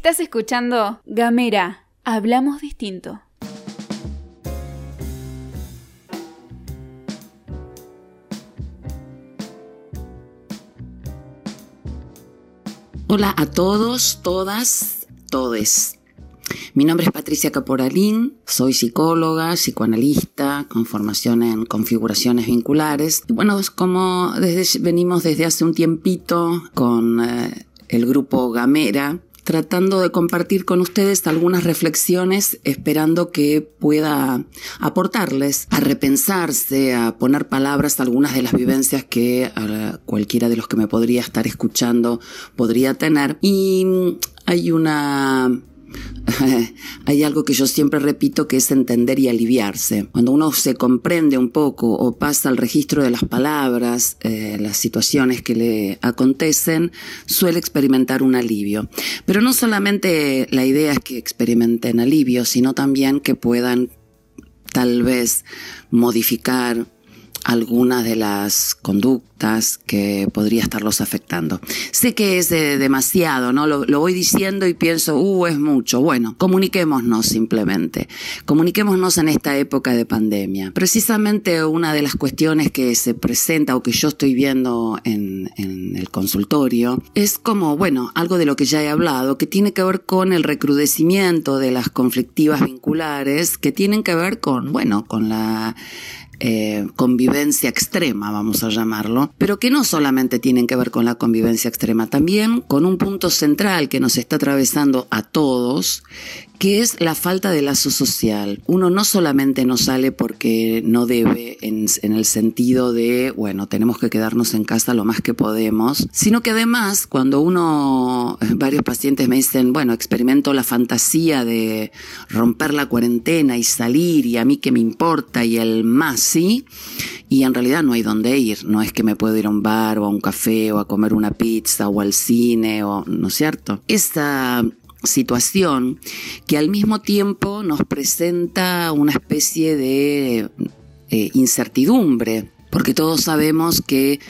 Estás escuchando Gamera, hablamos distinto. Hola a todos, todas, todes. Mi nombre es Patricia Caporalín, soy psicóloga, psicoanalista, con formación en configuraciones vinculares. bueno, es como desde, venimos desde hace un tiempito con eh, el grupo Gamera, tratando de compartir con ustedes algunas reflexiones, esperando que pueda aportarles a repensarse, a poner palabras a algunas de las vivencias que cualquiera de los que me podría estar escuchando podría tener. Y hay una hay algo que yo siempre repito que es entender y aliviarse. Cuando uno se comprende un poco o pasa al registro de las palabras, eh, las situaciones que le acontecen, suele experimentar un alivio. Pero no solamente la idea es que experimenten alivio, sino también que puedan tal vez modificar algunas de las conductas que podría estarlos afectando. Sé que es demasiado, ¿no? Lo, voy diciendo y pienso, uh, es mucho. Bueno, comuniquémonos simplemente. Comuniquémonos en esta época de pandemia. Precisamente una de las cuestiones que se presenta o que yo estoy viendo en, en el consultorio es como, bueno, algo de lo que ya he hablado, que tiene que ver con el recrudecimiento de las conflictivas vinculares, que tienen que ver con, bueno, con la eh, convivencia extrema, vamos a llamarlo, pero que no solamente tienen que ver con la convivencia extrema, también con un punto central que nos está atravesando a todos, que es la falta de lazo social. Uno no solamente no sale porque no debe en, el sentido de, bueno, tenemos que quedarnos en casa lo más que podemos, sino que además cuando uno, varios pacientes me dicen, bueno, experimento la fantasía de romper la cuarentena y salir y a mí que me importa y el más, sí, y en realidad no hay dónde ir, no es que me puedo ir a un bar o a un café o a comer una pizza o al cine o, ¿no es cierto? Esta situación que al mismo tiempo nos presenta una especie de eh, incertidumbre, porque todos sabemos que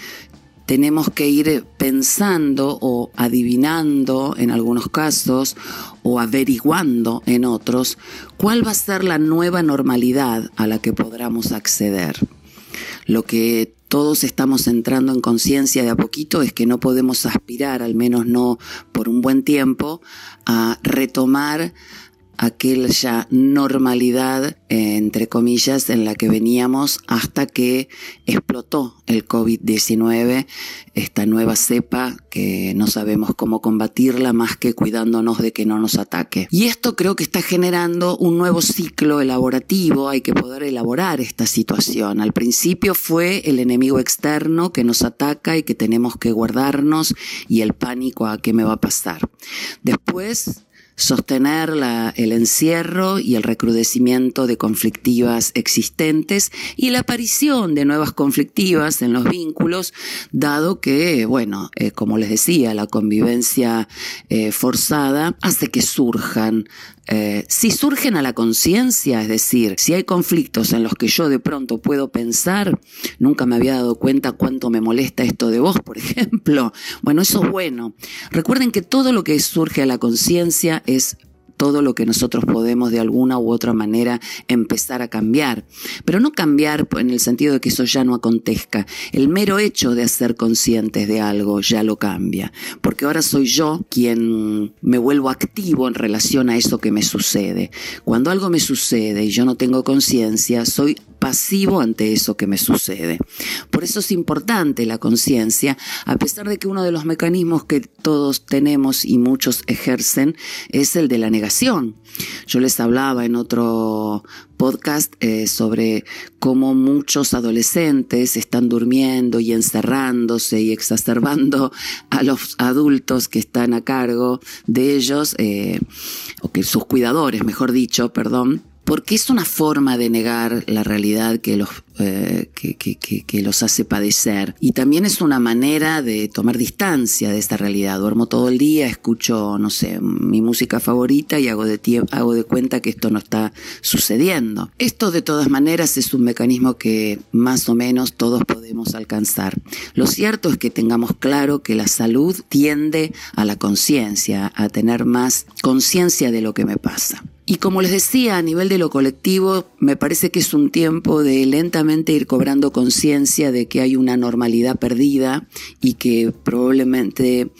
tenemos que ir pensando o adivinando en algunos casos o averiguando en otros cuál va a ser la nueva normalidad a la que podamos acceder. Lo que todos estamos entrando en conciencia de a poquito es que no podemos aspirar, al menos no por un buen tiempo, a retomar aquella normalidad, entre comillas, en la que veníamos hasta que explotó el COVID-19, esta nueva cepa que no sabemos cómo combatirla más que cuidándonos de que no nos ataque. Y esto creo que está generando un nuevo ciclo elaborativo, hay que poder elaborar esta situación. Al principio fue el enemigo externo que nos ataca y que tenemos que guardarnos y el pánico a qué me va a pasar. Después sostener el encierro y el recrudecimiento de conflictivas existentes y la aparición de nuevas conflictivas en los vínculos, dado que, bueno, eh, como les decía, la convivencia eh, forzada hace que surjan eh, si surgen a la conciencia, es decir, si hay conflictos en los que yo de pronto puedo pensar, nunca me había dado cuenta cuánto me molesta esto de vos, por ejemplo, bueno, eso es bueno. Recuerden que todo lo que surge a la conciencia es todo lo que nosotros podemos de alguna u otra manera empezar a cambiar. Pero no cambiar en el sentido de que eso ya no acontezca. El mero hecho de ser conscientes de algo ya lo cambia. Porque ahora soy yo quien me vuelvo activo en relación a eso que me sucede. Cuando algo me sucede y yo no tengo conciencia, soy pasivo ante eso que me sucede. Por eso es importante la conciencia, a pesar de que uno de los mecanismos que todos tenemos y muchos ejercen es el de la negación. Yo les hablaba en otro podcast eh, sobre cómo muchos adolescentes están durmiendo y encerrándose y exacerbando a los adultos que están a cargo de ellos, eh, o que sus cuidadores, mejor dicho, perdón, porque es una forma de negar la realidad que, los, eh, que, los hace padecer. Y también es una manera de tomar distancia de esta realidad. Duermo todo el día, escucho, no sé, mi música favorita y hago de, hago de cuenta que esto no está sucediendo. Esto de todas maneras es un mecanismo que más o menos todos podemos alcanzar. Lo cierto es que tengamos claro que la salud tiende a la conciencia, a tener más conciencia de lo que me pasa. Y como les decía, a nivel de lo colectivo, me parece que es un tiempo de lentamente ir cobrando conciencia de que hay una normalidad perdida y que probablemente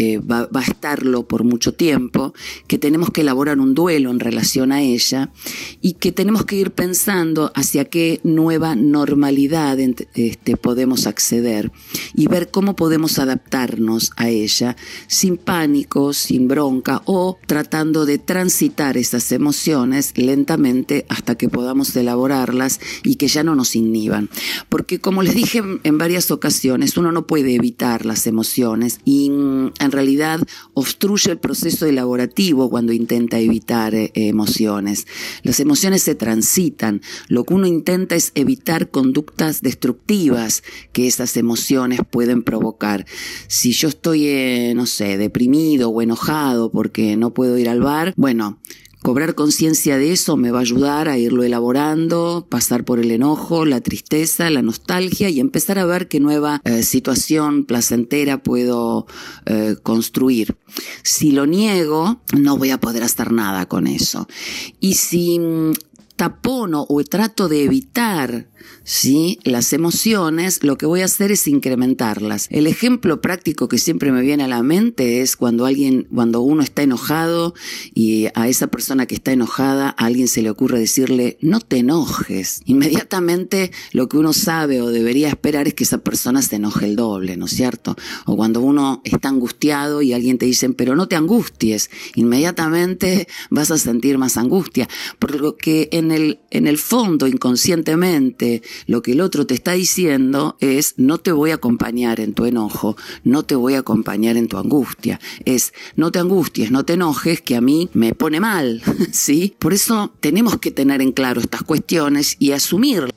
eh, va, a estarlo por mucho tiempo, que tenemos que elaborar un duelo en relación a ella y que tenemos que ir pensando hacia qué nueva normalidad este, podemos acceder y ver cómo podemos adaptarnos a ella sin pánico, sin bronca o tratando de transitar esas emociones lentamente hasta que podamos elaborarlas y que ya no nos inhiban. Porque como les dije en varias ocasiones, uno no puede evitar las emociones y mm, en realidad obstruye el proceso elaborativo cuando intenta evitar eh, emociones. Las emociones se transitan. Lo que uno intenta es evitar conductas destructivas que esas emociones pueden provocar. Si yo estoy, eh, no sé, deprimido o enojado porque no puedo ir al bar, bueno, Cobrar conciencia de eso me va a ayudar a irlo elaborando, pasar por el enojo, la tristeza, la nostalgia y empezar a ver qué nueva eh, situación placentera puedo eh, construir. Si lo niego, no voy a poder hacer nada con eso. Y si mm, tapono o trato de evitar ¿sí? las emociones, lo que voy a hacer es incrementarlas. El ejemplo práctico que siempre me viene a la mente es cuando alguien, cuando uno está enojado y a esa persona que está enojada, a alguien se le ocurre decirle, no te enojes. Inmediatamente lo que uno sabe o debería esperar es que esa persona se enoje el doble, ¿no es cierto? O cuando uno está angustiado y alguien te dice, pero no te angusties, inmediatamente vas a sentir más angustia. Por lo que en el, en el fondo, inconscientemente, lo que el otro te está diciendo es no te voy a acompañar en tu enojo, no te voy a acompañar en tu angustia. Es no te angusties, no te enojes, que a mí me pone mal, ¿sí? Por eso tenemos que tener en claro estas cuestiones y asumir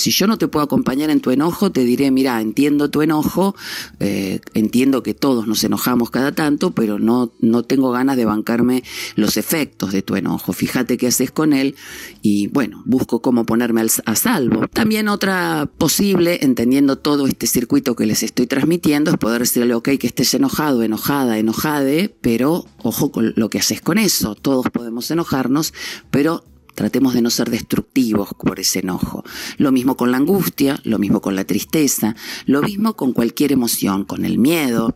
si yo no te puedo acompañar en tu enojo, te diré, mira, entiendo tu enojo, eh, entiendo que todos nos enojamos cada tanto, pero no, no tengo ganas de bancarme los efectos de tu enojo. Fíjate qué haces con él y bueno, busco cómo ponerme a salvo. También otra posible, entendiendo todo este circuito que les estoy transmitiendo, es poder decirle, ok, que estés enojado, enojada, enojade, pero ojo con lo que haces con eso. Todos podemos enojarnos, pero Tratemos de no ser destructivos por ese enojo. Lo mismo con la angustia, lo mismo con la tristeza, lo mismo con cualquier emoción, con el miedo.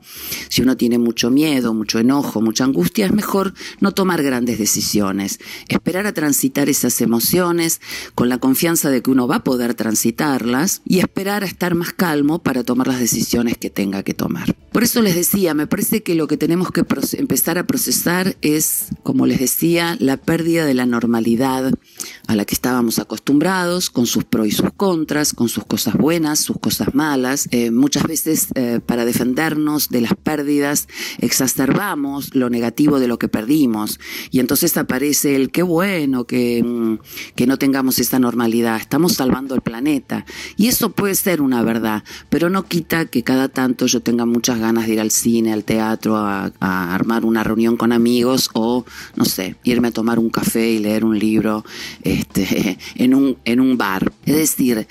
Si uno tiene mucho miedo, mucho enojo, mucha angustia, es mejor no tomar grandes decisiones. Esperar a transitar esas emociones con la confianza de que uno va a poder transitarlas y esperar a estar más calmo para tomar las decisiones que tenga que tomar. Por eso les decía, me parece que lo que tenemos que empezar a procesar es, como les decía, la pérdida de la normalidad a la que estábamos acostumbrados, con sus pros y sus contras, con sus cosas buenas, sus cosas malas. Eh, muchas veces eh, para defendernos de las pérdidas exacerbamos lo negativo de lo que perdimos y entonces aparece el qué bueno que, mm, que no tengamos esa normalidad, estamos salvando el planeta. Y eso puede ser una verdad, pero no quita que cada tanto yo tenga muchas ganas de ir al cine, al teatro, a armar una reunión con amigos o, no sé, irme a tomar un café y leer un libro este, en, un, en un bar. Es decir,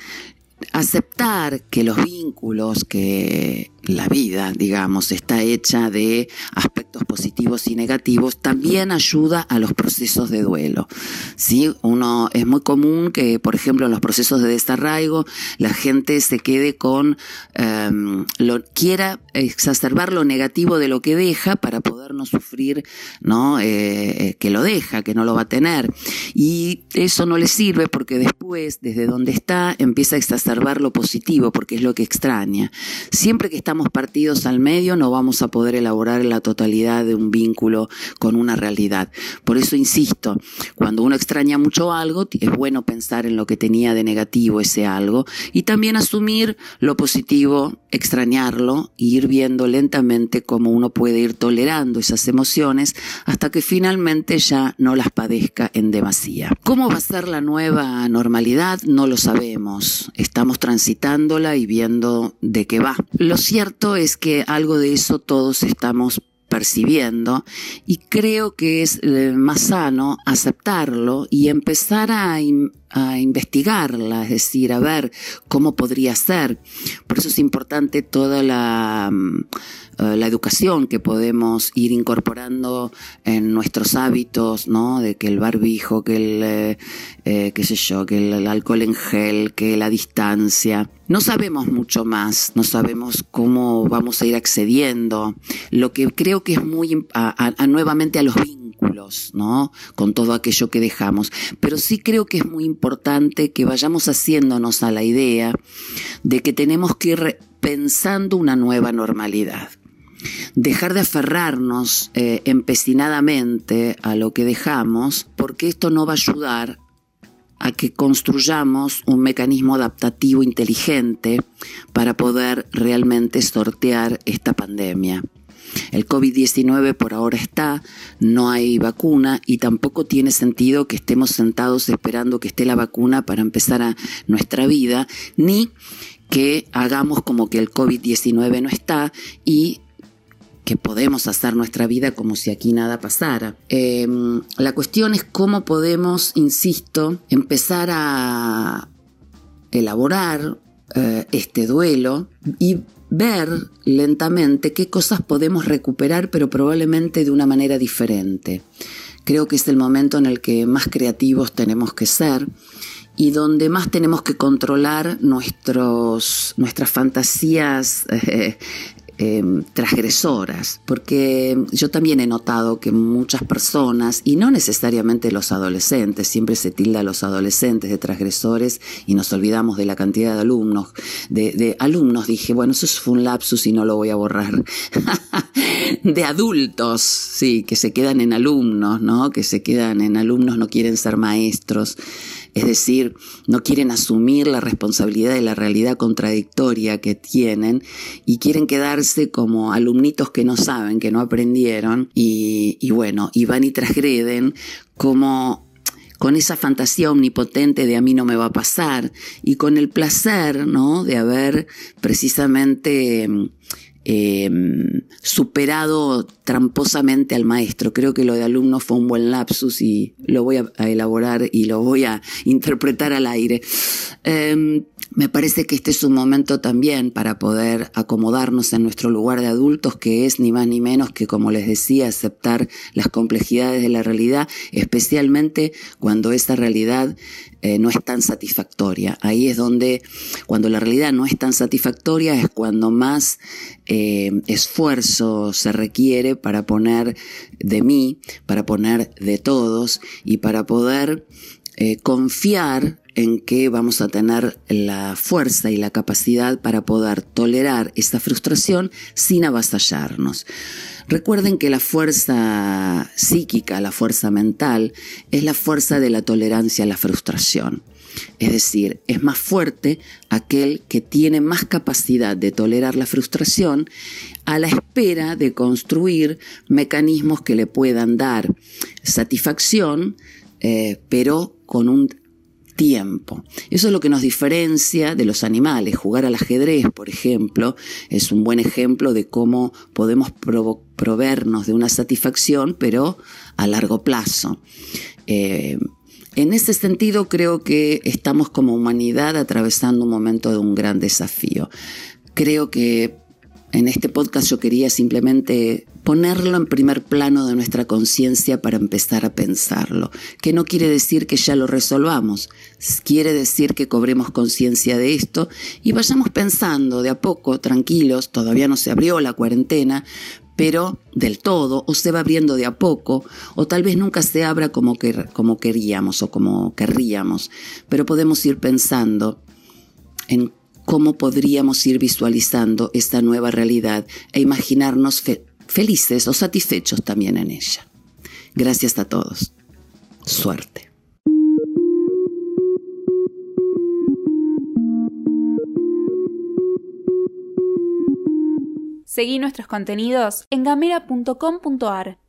aceptar que los vínculos, que la vida, digamos, está hecha de aspectos positivos y negativos, también ayuda a los procesos de duelo. ¿sí? Uno, es muy común que, por ejemplo, en los procesos de desarraigo, la gente se quede con, em, lo, quiera exacerbar lo negativo de lo que deja para poder no sufrir, ¿no? Eh, que lo deja, que no lo va a tener. Y eso no le sirve porque después, desde donde está, empieza a exacerbar lo positivo, porque es lo que extraña. Siempre que está partidos al medio, no vamos a poder elaborar la totalidad de un vínculo con una realidad. Por eso insisto, cuando uno extraña mucho algo, es bueno pensar en lo que tenía de negativo ese algo y también asumir lo positivo, extrañarlo e ir viendo lentamente cómo uno puede ir tolerando esas emociones hasta que finalmente ya no las padezca en demasía. ¿Cómo va a ser la nueva normalidad? No lo sabemos. Estamos estamos transitándola y viendo de qué va. Lo cierto es que algo de eso todos estamos percibiendo y creo que es eh, más sano aceptarlo y empezar a, a, investigarla, es decir, a ver cómo podría ser. Por eso es importante toda la, mm, eh, la educación que podemos ir incorporando en nuestros hábitos, ¿no? De que el barbijo, que el, eh, qué sé yo, que el alcohol en gel, que la distancia. No sabemos mucho más, no sabemos cómo vamos a ir accediendo. Lo que creo que es muy a, nuevamente a los vínculos, ¿no? Con todo aquello que dejamos. Pero sí creo que es muy importante que vayamos haciéndonos a la idea de que tenemos que ir pensando una nueva normalidad. Dejar de aferrarnos eh, empecinadamente a lo que dejamos, porque esto no va a ayudar a que construyamos un mecanismo adaptativo inteligente para poder realmente sortear esta pandemia. El COVID-19 por ahora está, no hay vacuna y tampoco tiene sentido que estemos sentados esperando que esté la vacuna para empezar a nuestra vida, ni que hagamos como que el COVID-19 no está y que podemos hacer nuestra vida como si aquí nada pasara. Em, la cuestión es cómo podemos, insisto, empezar a elaborar eh, este duelo y ver lentamente qué cosas podemos recuperar, pero probablemente de una manera diferente. Creo que es el momento en el que más creativos tenemos que ser y donde más tenemos que controlar nuestros, nuestras fantasías eh, Em, transgresoras, porque yo también he notado que muchas personas, y no necesariamente los adolescentes, siempre se tilda a los adolescentes de transgresores y nos olvidamos de la cantidad de alumnos, de, de alumnos, dije, bueno, eso fue un lapsus y no lo voy a borrar, de adultos, sí, que se quedan en alumnos, ¿no? Que se quedan en alumnos, no quieren ser maestros es decir, no quieren asumir la responsabilidad de la realidad contradictoria que tienen y quieren quedarse como alumnitos que no saben, que no aprendieron y, bueno, y van y transgreden como con esa fantasía omnipotente de a mí no me va a pasar y con el placer, ¿no? De haber precisamente Em, superado tramposamente al maestro. Creo que lo de alumno fue un buen lapsus y lo voy a, elaborar y lo voy a interpretar al aire. Em, me parece que este es un momento también para poder acomodarnos en nuestro lugar de adultos, que es ni más ni menos que, como les decía, aceptar las complejidades de la realidad, especialmente cuando esa realidad eh, no es tan satisfactoria. Ahí es donde, cuando la realidad no es tan satisfactoria, es cuando más eh, esfuerzo se requiere para poner de mí, para poner de todos y para poder eh, confiar en que vamos a tener la fuerza y la capacidad para poder tolerar esta frustración sin avasallarnos. Recuerden que la fuerza psíquica, la fuerza mental, es la fuerza de la tolerancia a la frustración. Es decir, es más fuerte aquel que tiene más capacidad de tolerar la frustración a la espera de construir mecanismos que le puedan dar satisfacción, eh, pero con un tiempo. Eso es lo que nos diferencia de los animales. Jugar al ajedrez, por ejemplo, es un buen ejemplo de cómo podemos proveernos de una satisfacción, pero a largo plazo. Eh, en ese sentido, creo que estamos como humanidad atravesando un momento de un gran desafío. Creo que en este podcast yo quería simplemente ponerlo en primer plano de nuestra conciencia para empezar a pensarlo, que no quiere decir que ya lo resolvamos, quiere decir que cobremos conciencia de esto y vayamos pensando de a poco, tranquilos, todavía no se abrió la cuarentena, pero del todo, o se va abriendo de a poco, o tal vez nunca se abra como, que, como queríamos o como querríamos, pero podemos ir pensando en cómo podríamos ir visualizando esta nueva realidad e imaginarnos felices o satisfechos también en ella. Gracias a todos. Suerte. Seguí nuestros contenidos en gamera.com.ar.